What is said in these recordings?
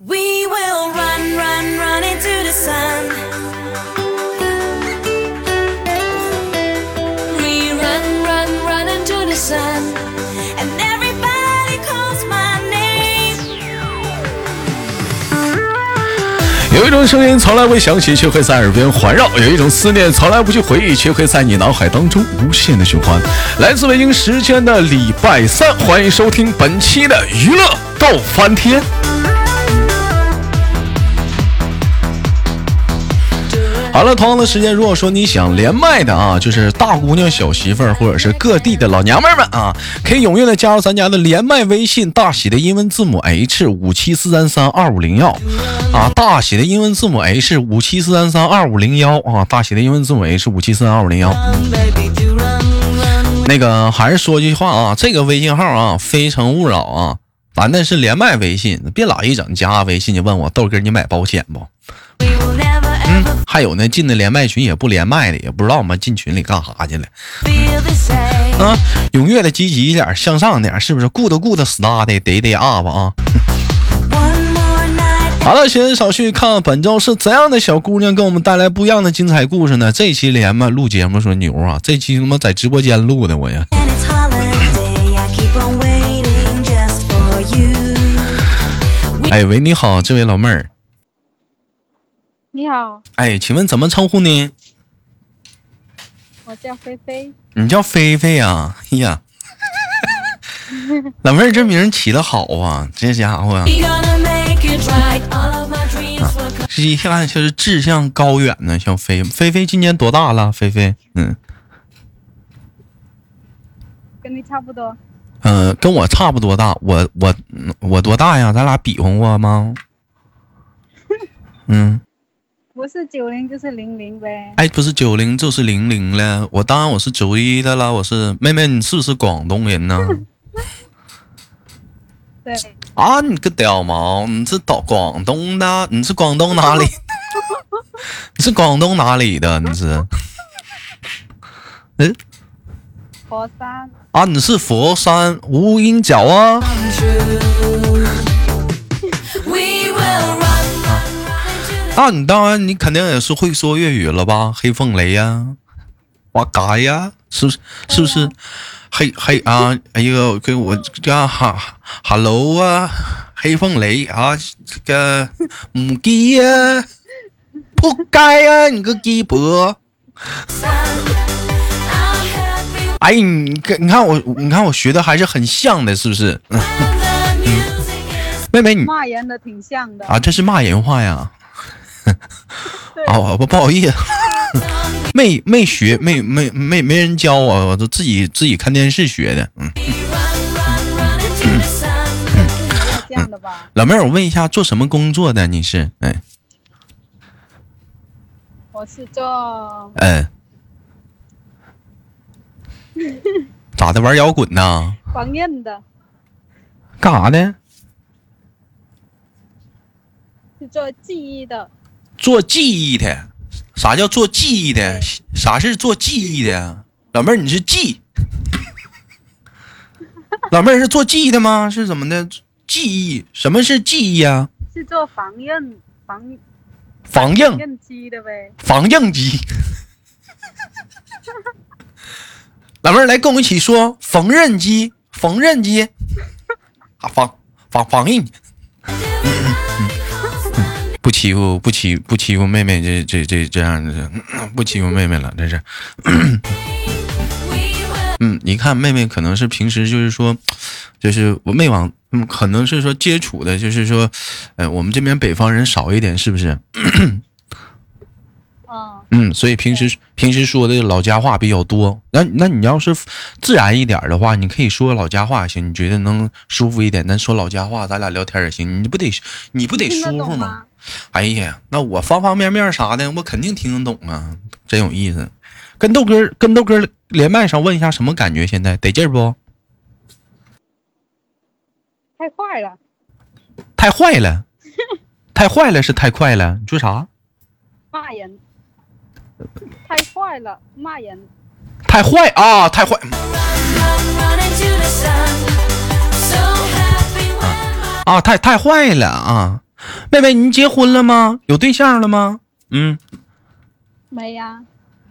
We will run, run, run into the sun. We run, run, run into the sun. And everybody calls my name. 有一种声音从来未响起，却会在耳边环绕；有一种思念从来不去回忆，却会在你脑海当中无限的循环。来自北京时间的礼拜三，欢迎收听本期的娱乐逗翻天。好了，同样的时间，如果说你想连麦的啊，就是大姑娘、小媳妇儿，或者是各地的老娘们们啊，可以踊跃的加入咱家的连麦微信，大写的英文字母 H 五七四三三二五零幺啊，大写的英文字母 H 五七四三三二五零幺啊，大写的英文字母 H 五七四三二五零幺。那个还是说句话啊，这个微信号啊，非诚勿扰啊，咱那是连麦微信，别老一整加微信就问我豆哥你买保险不？还有呢，进的连麦群也不连麦的，也不知道我们进群里干啥去了。啊，踊跃的积极一点，向上点，是不是？good good star 的得得 up 啊.好了，闲言少叙，看看本周是怎样的小姑娘给我们带来不一样的精彩故事呢？这期连麦录节目说牛啊，这期他妈在直播间录的我呀。哎喂，你好，这位老妹儿，你好，哎，请问怎么称呼呢？我叫菲菲。你叫菲菲呀？哎呀，老妹儿这名儿起的好啊，这家伙啊 We gonna make it right. All of my dreams will come. 这一看就是志向高远呢。小菲，菲菲今年多大了？菲菲，嗯。跟你差不多，嗯，跟我差不多大，我我嗯我多大呀？咱俩比划过吗？嗯，不是九零就是零零呗。哎，不是九零就是零零了，我当然我是九一的了，我是妹妹，你是不是广东人呢？对，啊，你个屌毛，你是到广东的？你是广东哪里？你是广东哪里的？你是？嗯佛山。啊，你是佛山无影脚啊？啊，你当然，你肯定也是会说粤语了吧？黑凤雷呀、哇嘎呀，是不是？是不是？黑黑啊，哎呦，给我叫哈，hello 啊，黑凤雷啊，这个母鸡呀、扑街呀、你个鸡婆哎，你看，你看我，你看我学的还是很像的，是不是？妹妹你骂人的挺像的。啊，这是骂人话呀？啊，我不不好意思。没没学，没没没没人教我，我都自己自己看电视学的。嗯吧？老妹儿，我问一下，做什么工作的？你是？哎，我是做嗯，咋的？玩摇滚呢？缝纫的，干啥的？是做记忆的。做记忆的。啥叫做记忆的？啥是做记忆的？老妹儿，你是记？老妹儿是做记忆的吗？是怎么的？记忆？什么是记忆啊？是做缝纫缝防硬。纫机的呗。防硬机。老妹儿来跟我们一起说缝纫机，缝纫机，啊防防防硬，不欺负不欺不欺负妹妹，这这这这样的，不欺负妹妹了，这是。嗯，你看妹妹可能是平时就是说，就是我没往，嗯，可能是说接触的，就是说，呃，我们这边北方人少一点，是不是？嗯，嗯，所以平时平时说的老家话比较多。那那你要是自然一点的话，你可以说老家话行，你觉得能舒服一点，咱说老家话，咱俩聊天也行。你不得你不得舒服吗？？哎呀，那我方方面面啥的，我肯定听得懂啊，真有意思。跟豆哥跟豆哥连麦上问一下什么感觉？现在得劲儿不？太坏了，太坏了，太坏了是太快了。你说啥？骂人。太坏了，骂人。太坏啊！太坏啊！太太坏了啊！妹妹，你结婚了吗？有对象了吗？嗯，没呀、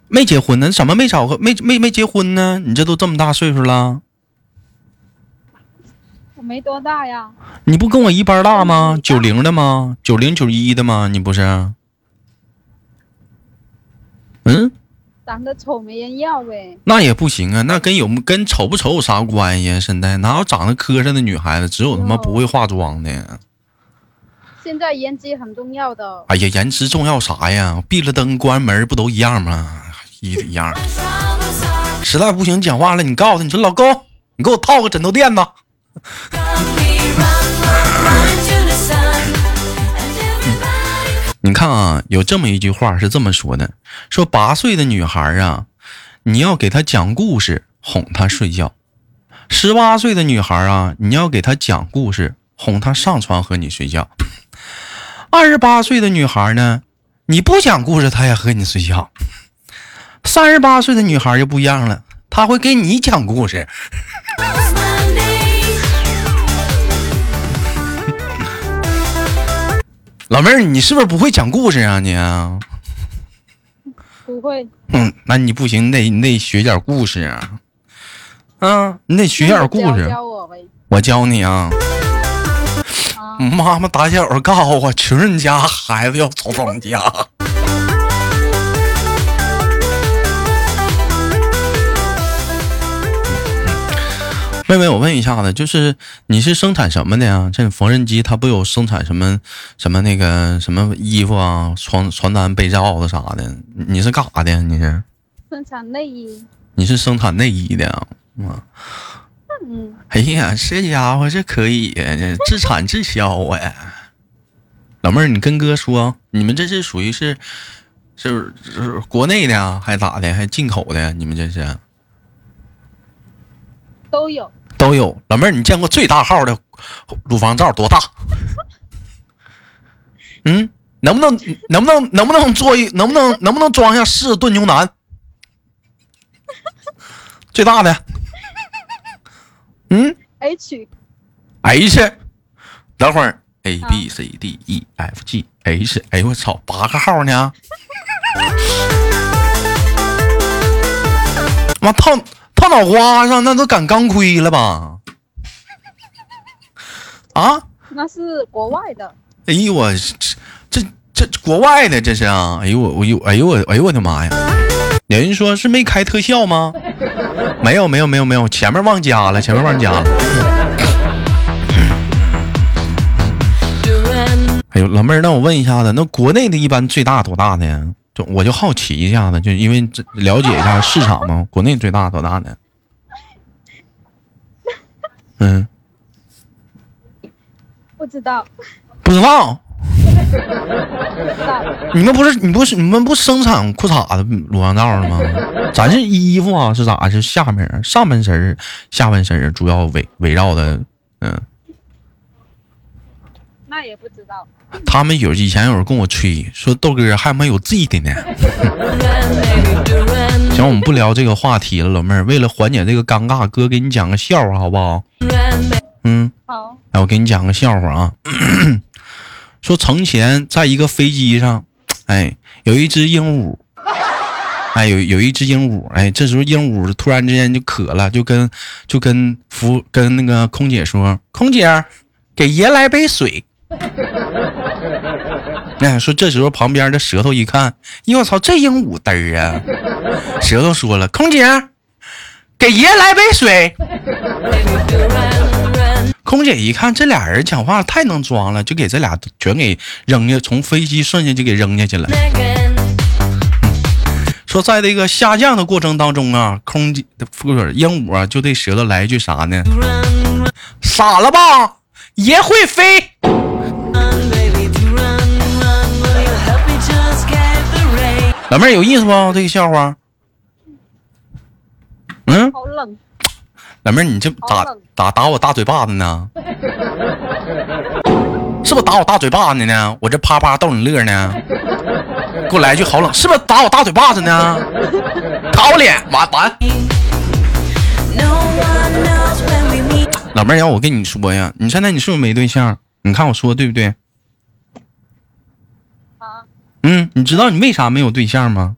没结婚呢，怎么没找个没没没结婚呢？你这都这么大岁数了，我没多大呀，你不跟我一般大吗？九零的吗？九零九一的吗？你不是？嗯，长得丑没人要呗。那也不行啊，那跟有跟丑不丑有啥关系啊？现在哪有长得磕碜的女孩子？只有他妈不会化妆的。现在颜值很重要的，哎呀，颜值重要啥呀？闭了灯关门不都一样吗？一一样。实在不行讲话了，你告诉他，你说老公，你给我套个枕头垫子。你看啊，有这么一句话是这么说的：说八岁的女孩啊，你要给她讲故事哄她睡觉；十八岁的女孩啊，你要给她讲故事哄她上床和你睡觉；二十八岁的女孩呢，你不讲故事她也和你睡觉；三十八岁的女孩就不一样了，她会给你讲故事。老妹儿，你是不是不会讲故事啊你啊？不会。嗯，那你不行，你得你得学点故事啊，啊，你得学点故事。教我呗。我教你啊，啊，妈妈打小告诉我，穷人家孩子要早当家。妹妹，我问一下子，就是你是生产什么的呀？这缝纫机它不有生产什么什么那个什么衣服啊、床床单、被罩子啥的？你是干啥的？你是生产内衣。你是生产内衣的啊？啊嗯，哎呀，这家伙这可以呀，这自产自销啊！老妹儿，你跟哥说，你们这是属于是是是国内的啊，还咋的？还进口的？你们这是都有。都有。老妹儿，你见过最大号的乳房罩多大？嗯，能不能能不能能不能做一能不能能不能装下四炖牛腩？最大的，嗯。H H，等会儿 A B C D E F G H，哎呦我操，八个号呢！妈套套脑瓜上，那都赶钢盔了吧？啊！那是国外的，哎呦我这这这国外的这是啊！哎呦我我呦哎呦我哎呦我的妈呀！有人说是没开特效吗？没有没有没有没有，前面忘加了，前面忘加了。哎呦，老妹儿，那我问一下子，那国内的一般最大多大的呀？就我就好奇一下子，就因为这了解一下市场嘛，国内最大多大呢？嗯，不知道，不知道。你们不是你不是你们不生产裤衩子、乳房罩的吗？咱是衣服啊，是咋？是下面儿上半身儿、下半身儿主要围围绕的，嗯。那也不知道。他们有以前有人跟我吹说豆哥还没有 Z 的呢。行，我们不聊这个话题了，老妹儿。为了缓解这个尴尬，哥给你讲个笑话好不好？嗯，好，来，我给你讲个笑话啊。说从前在一个飞机上，哎，有一只鹦鹉，哎，有有一只鹦鹉，哎，这时候鹦鹉突然之间就渴了，就跟就跟服跟那个空姐说：“空姐，给爷来杯水。”那说这时候旁边的舌头一看，哟我操，这鹦鹉嘚儿啊！舌头说了：“空姐，给爷来杯水。”空姐一看这俩人讲话太能装了，就给这俩全给扔下，从飞机瞬间就给扔下去了。说在这个下降的过程当中啊，空姐不是鹦鹉啊，就对舌头来一句啥呢？傻了吧，爷会飞。老妹儿有意思不？这个笑话？嗯，好冷，老妹儿，你这打打打我大嘴巴子呢？是不是打我大嘴巴子呢？我这啪啪逗你乐呢？给我来一句好冷，是不是打我大嘴巴子呢？打我脸，完完。老妹儿，要我跟你说呀，你现在你是不是没对象？你看我说对不对？嗯，你知道你为啥没有对象吗？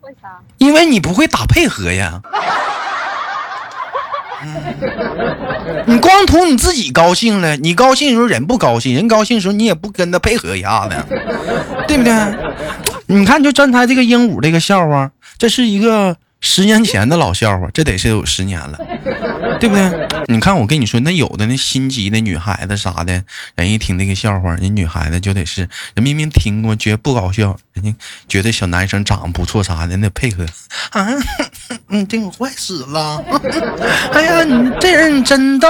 为啥？因为你不会打配合呀。嗯 你光图你自己高兴了，你高兴的时候人不高兴，人高兴的时候你也不跟他配合一下子，对不对？你看，就刚才这个鹦鹉这个笑话，这是一个十年前的老笑话，这得是有十年了，对不对？你看，我跟你说，那有的那心急的女孩子啥的，人一听这个笑话，人女孩子就得是，人明明听过觉得不搞笑，人家觉得小男生长得不错啥的，那配合啊，你这坏死了，哎呀，你这人真逗。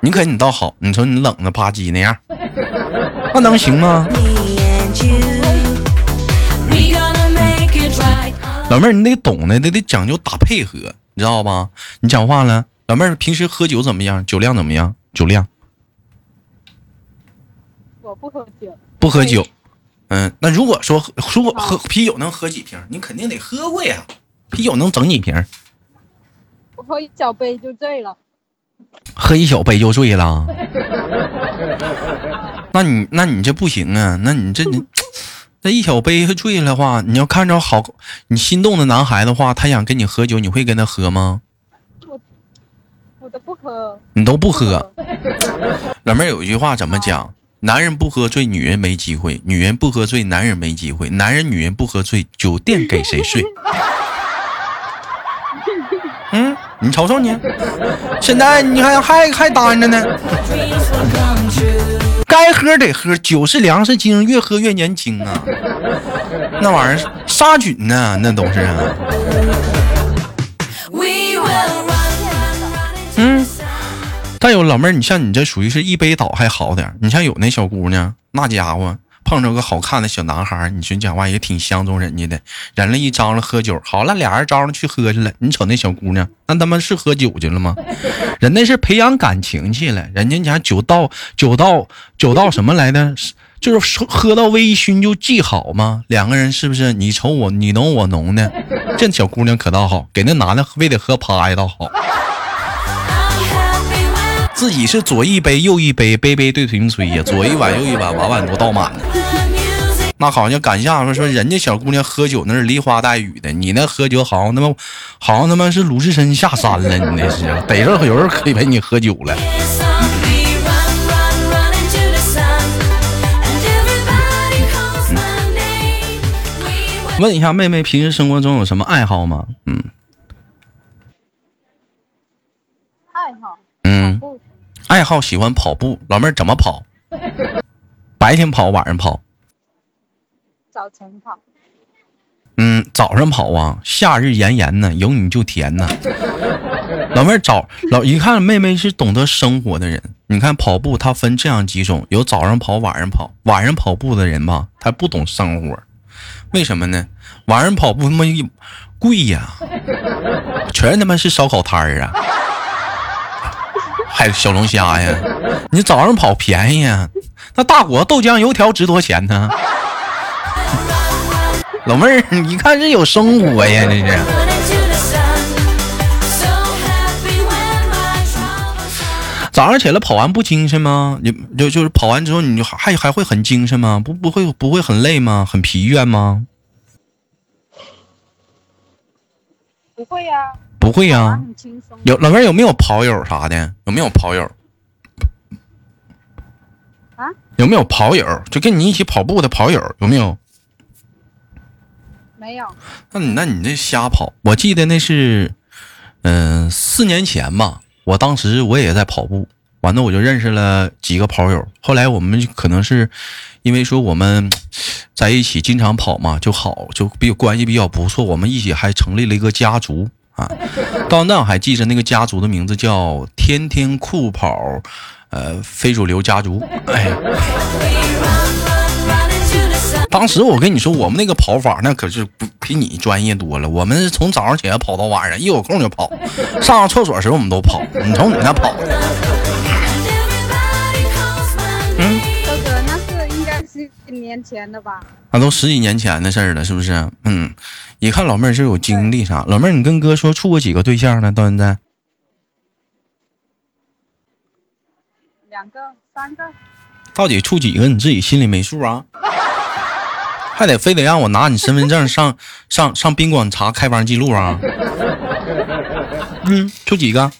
你可你倒好，你说你冷的吧唧那样，那能行吗？老妹儿，你得懂得，得得讲究打配合，你知道吧？你讲话了，老妹儿平时喝酒怎么样？酒量怎么样？酒量我不喝酒，不喝酒。嗯，那如果说如果喝啤酒能喝几瓶，你肯定得喝过呀。啤酒能整几瓶？我喝一小杯就醉了。喝一小杯就醉了。那你那你这不行啊！那你这你 这一小杯醉了话，你要看着好你心动的男孩的话，他想跟你喝酒，你会跟他喝吗？我都不喝。你都不喝。老妹儿有一句话怎么讲？男人不喝醉，女人没机会；女人不喝醉，男人没机会；男人女人不喝醉，酒店给谁睡？嗯，你瞅瞅你，现在你还还还单着呢。该喝得喝，酒是粮食精，越喝越年轻啊。那玩意儿杀菌呢，那都是啊。Mm. sun. 但有老妹儿，你像你这属于是一杯倒还好点儿你像有那小姑娘，那家伙碰着个好看的小男孩儿，你说讲话也挺相中人家的，人了一张罗喝酒，好了，俩人张了去喝去了。你瞅那小姑娘，那他妈是喝酒去了吗？人那是培养感情去了，人家讲酒到酒到酒到什么来的？就是喝到微醺就记好吗？两个人是不是你瞅我你浓我浓的？这小姑娘可倒好，给那男的非得喝趴下倒好。自己是左一杯右一杯，杯杯对瓶吹呀，左一碗右一碗，碗碗都倒满了。那好像赶下说说人家小姑娘喝酒那是梨花带雨的，你那喝酒好像他妈好像他妈是鲁智深下山了，你那是逮着有人可以陪你喝酒了。问一下妹妹，平时生活中有什么爱好吗？嗯爱好嗯，不爱好喜欢跑步。老妹儿怎么跑？白天跑，晚上跑？早晨跑，嗯，早上跑啊，夏日炎炎呢，有你就甜呢。老妹儿早老一看妹妹是懂得生活的人，你看跑步它分这样几种，有早上跑，晚上跑。晚上跑步的人吧，他不懂生活，为什么呢？晚上跑步他妈一贵呀，全他妈是烧烤摊儿啊，还有小龙虾呀。你早上跑便宜呀，那大果豆浆油条值多少钱呢？老妹儿，你看这有生活呀，这是。早上起来跑完不精神吗？你就就是跑完之后，你就还还会很精神吗？不不会不会很累吗？很疲倦吗？不会呀、会呀、啊。有老妹儿有没有跑友啥的？有没有跑友？啊？有没有跑友？就跟你一起跑步的跑友有没有？没有，那你那你这瞎跑。我记得那是，嗯、四年前吧。我当时我也在跑步，完了我就认识了几个跑友。后来我们可能是因为说我们 在一起经常跑嘛，就好就比较关系比较不错。我们一起还成立了一个家族啊。到那我还记着那个家族的名字叫“天天酷跑”，呃，非主流家族。哎。呀当时我跟你说，我们那个跑法那可是不比你专业多了。我们是从早上起来跑到晚上，一有空就跑，上厕所时候我们都跑。你从你那跑的，年前的吧？那都十几年前的事儿了，是不是？嗯，一看老妹儿是有经历啥。老妹儿，你跟哥说处过几个对象呢？到现在两个、三个，到底处几个你自己心里没数啊？还得非得让我拿你身份证上 上上宾馆查开房记录啊？嗯，处几个？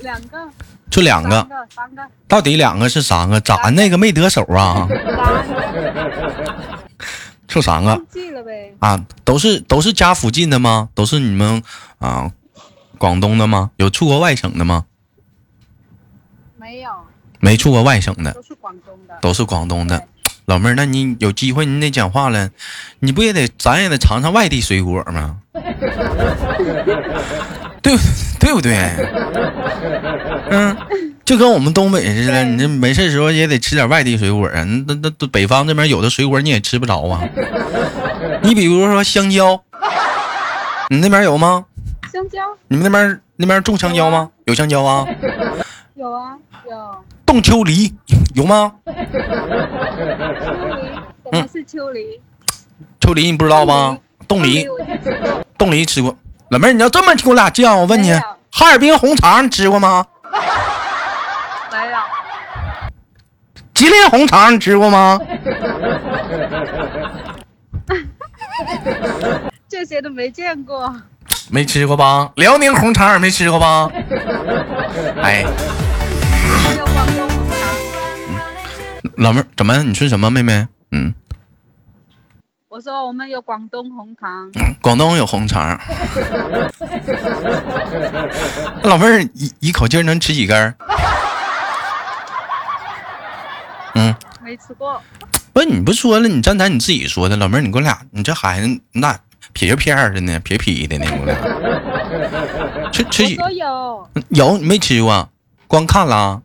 两个，就两个三，个，个，到底两个是三个？咋那个没得手啊？三个，处三个记了呗。啊？都是都是家附近的吗？都是你们啊广东的吗？有出过外省的吗？没有，没出过外省的，都是广东的。都是广东的。老妹儿，那你有机会你得讲话了，你不也得咱也得尝尝外地水果吗？对对不对？嗯，就跟我们东北似的，你这没事时候也得吃点外地水果啊。那那那北方这边有的水果你也吃不着啊。你比如说香蕉，你那边有吗？香蕉你们那边那边种香蕉吗？有香蕉啊？有啊，有。冻秋梨有吗？秋梨，什么是秋梨？秋梨你不知道吗？冻梨。冻梨吃过。老妹儿，你要这么听我俩犟，我问你，哈尔滨红肠你吃过吗？没有，吉林红肠你吃过吗？这些都没见过。没吃过吧？辽宁红肠也没吃过吧？哎，老妹儿，怎么？你说什么，妹妹？嗯，我说我们有广东红肠，广东有红肠。老妹儿一一口气儿能吃几根儿？嗯，没吃过。不是，你不说了，你刚才你自己说的，老妹儿，你给我俩，你这孩子那撇片儿的呢，撇撇的呢，我俩吃吃几有，有你没吃过，光看了。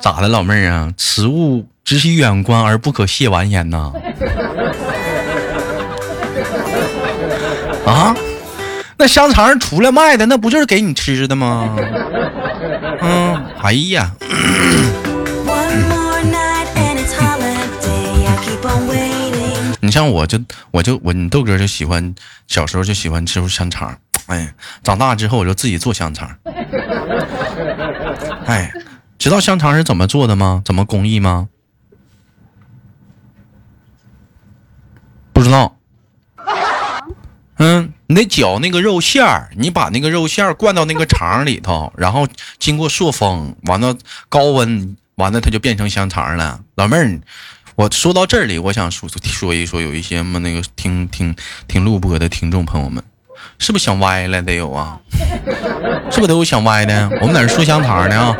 咋的，老妹儿啊？食物只许远观而不可亵玩焉呐！啊，那香肠出来卖的，那不就是给你吃的吗？嗯，哎呀.你像我就我就我你豆哥就喜欢小时候就喜欢吃香肠，哎，长大之后我就自己做香肠。哎，知道香肠是怎么做的吗？怎么工艺吗？不知道。嗯，你得搅那个肉馅儿，你把那个肉馅儿灌到那个肠里头，然后经过塑封，完了高温，完了它就变成香肠了。老妹儿，我说到这里，我想说说一说，有一些么那个听听听录播的听众朋友们，是不是想歪了？得有啊，是不是都有想歪的？我们在这说香肠呢啊。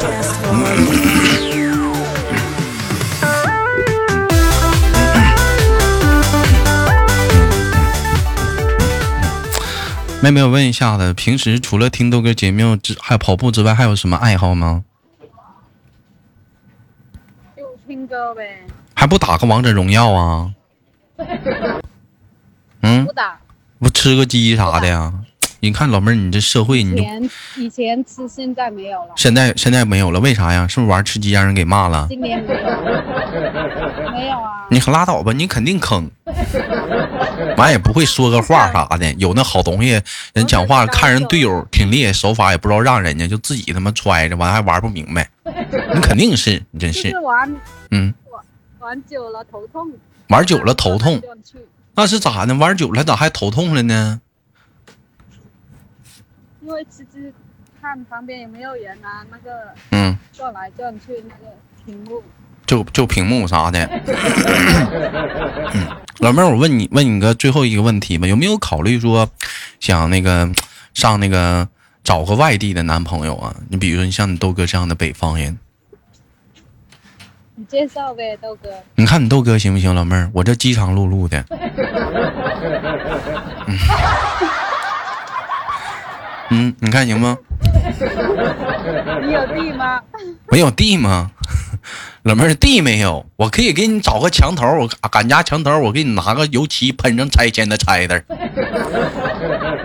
妹妹，我问一下子，平时除了听豆哥节目之还有跑步之外，还有什么爱好吗？就听歌呗，还不打个王者荣耀啊？嗯不，打。不吃个鸡啥的呀？你看老妹儿，你这社会，你就前以前吃，现在没有了。现在现在没有了，为啥呀？是不是玩吃鸡让人给骂了？今年没有，没有啊。你可拉倒吧，你肯定坑。完也不会说个话啥的，有那好东西，人讲话看人队友挺厉害，手法也不知道让人家，就自己他妈揣着，完还玩不明白。你肯定是，你真，是嗯，玩久了头痛，玩久了头痛，那是咋的？玩久了咋还头痛了呢？因为其实看旁边有没有人啊，那个嗯，转来转去那个屏幕，就就屏幕啥的。嗯，老妹儿，我问你问你个最后一个问题吧，有没有考虑说想那个上那个找个外地的男朋友啊？你比如说你像你豆哥这样的北方人，你介绍呗，豆哥。你看你豆哥行不行？老妹儿，我这饥肠辘辘的。嗯，嗯，你看行吗？你有地吗？没有地吗？老妹儿，地没有，我可以给你找个墙头，我俺家墙头，我给你拿个油漆喷上拆迁的拆字儿。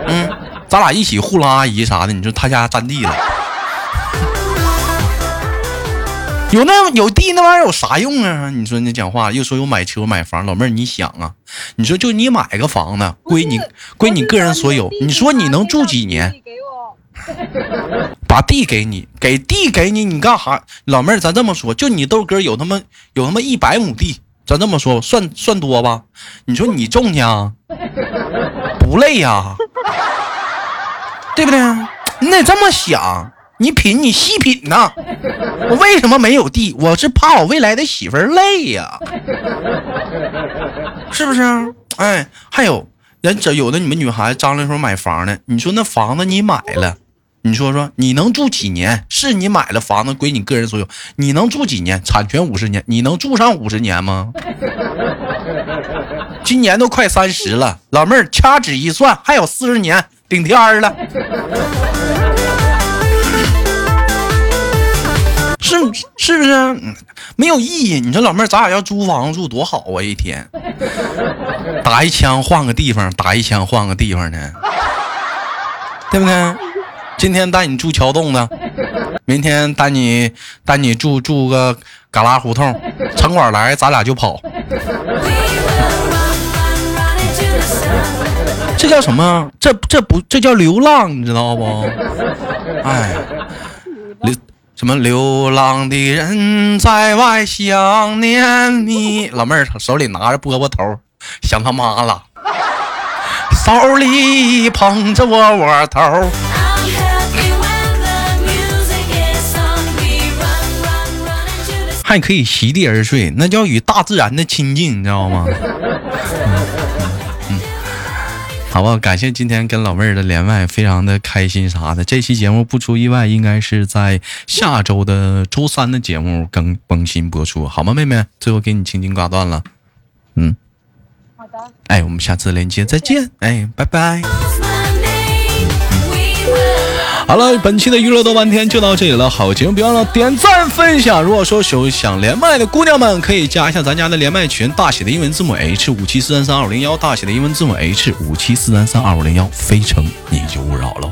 嗯，咱俩一起糊弄阿姨啥的，你说他家占地了。有那有地那玩意儿有啥用啊？你说你讲话又说有买车买房，老妹儿你想啊？你说就你买个房子归你归你个人所有你说你能住几年？把地给你，给地给你，你干哈？老妹儿，咱这么说，就你豆哥有他妈有他妈一百亩地，咱这么说算算多吧？你说你种去啊？不累呀、对不对？你得这么想，你品，你细品呐。我为什么没有地？我是怕我未来的媳妇儿累呀、是不是？哎，还有人这有的你们女孩子张罗说买房呢，你说那房子你买了，你说说你能住几年？是你买了房子归你个人所有，你能住几年？产权五十年，你能住上五十年吗？今年都快三十了，老妹儿掐指一算，还有四十年顶天儿了。是是不是？没有意义。你说老妹儿，咱俩要租房住多好啊！一天打一枪换个地方，打一枪换个地方呢，对不对？今天带你住桥洞子，明天带你带你住住个旮旯胡同，城管来咱俩就跑，这叫什么？这这不这叫流浪，你知道不？哎，什么流浪的人在外想念你。老妹儿手里拿着饽饽头，想他妈了，手里捧着窝窝头。还可以席地而睡，那叫与大自然的亲近，你知道吗？嗯，好吧，感谢今天跟老妹儿的连麦，非常的开心啥的。这期节目不出意外，应该是在下周的周三的节目更更新播出，好吗，妹妹？最后给你轻轻挂断了，嗯，好的。哎，我们下次连接再见，哎，拜拜。好了，本期的娱乐多半天就到这里了。好节目别忘了点赞分享。如果说有想连麦的姑娘们，可以加一下咱家的连麦群，大写的英文字母 H 五七四三三二五零幺，大写的英文字母 H 五七四三三二五零幺，非诚你就勿扰喽。